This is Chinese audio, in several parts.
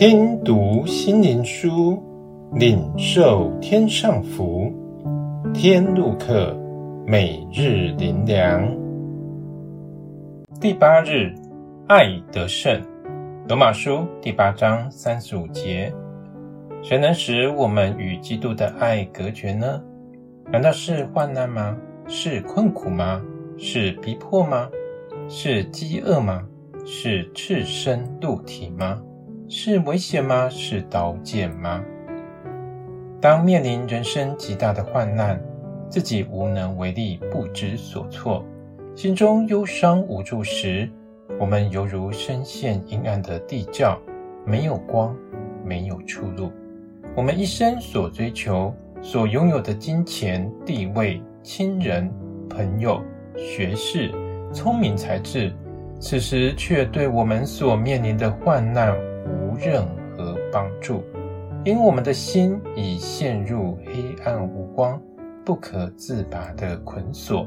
听读心灵书，领受天上福。天路客，每日灵粮。第八日，爱得胜。罗马书第八章三十五节：谁能使我们与基督的爱隔绝呢？难道是患难吗？是困苦吗？是逼迫吗？是饥饿吗？是赤身露体吗？是危险吗？是刀剑吗？当面临人生极大的患难，自己无能为力，不知所措，心中忧伤无助时，我们犹如深陷阴暗的地窖，没有光，没有出路。我们一生所追求、所拥有的金钱、地位、亲人、朋友、学识、聪明才智，此时却对我们所面临的患难，任何帮助，因我们的心已陷入黑暗无光、不可自拔的捆锁。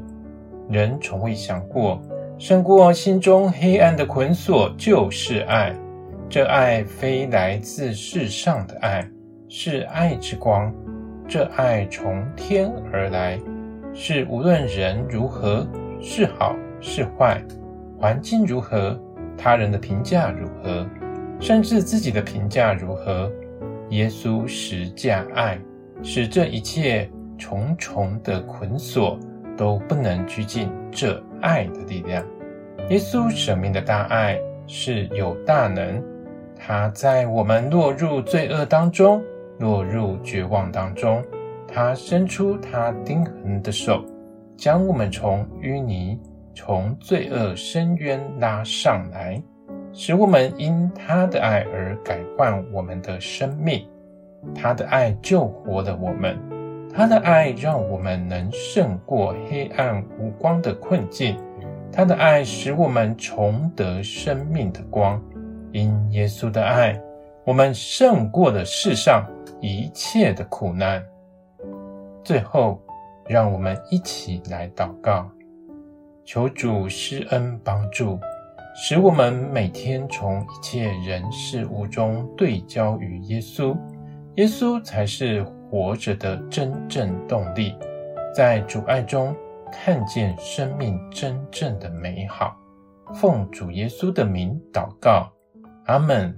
人从未想过，胜过心中黑暗的捆锁就是爱。这爱非来自世上的爱，是爱之光。这爱从天而来，是无论人如何，是好是坏，环境如何，他人的评价如何。甚至自己的评价如何，耶稣十架爱，使这一切重重的捆锁都不能拘禁这爱的力量。耶稣舍命的大爱是有大能，他在我们落入罪恶当中、落入绝望当中，他伸出他钉痕的手，将我们从淤泥、从罪恶深渊拉上来。使我们因他的爱而改换我们的生命，他的爱救活了我们，他的爱让我们能胜过黑暗无光的困境，他的爱使我们重得生命的光。因耶稣的爱，我们胜过了世上一切的苦难。最后，让我们一起来祷告，求主施恩帮助。使我们每天从一切人事物中对焦于耶稣，耶稣才是活着的真正动力，在主爱中看见生命真正的美好。奉主耶稣的名祷告，阿门。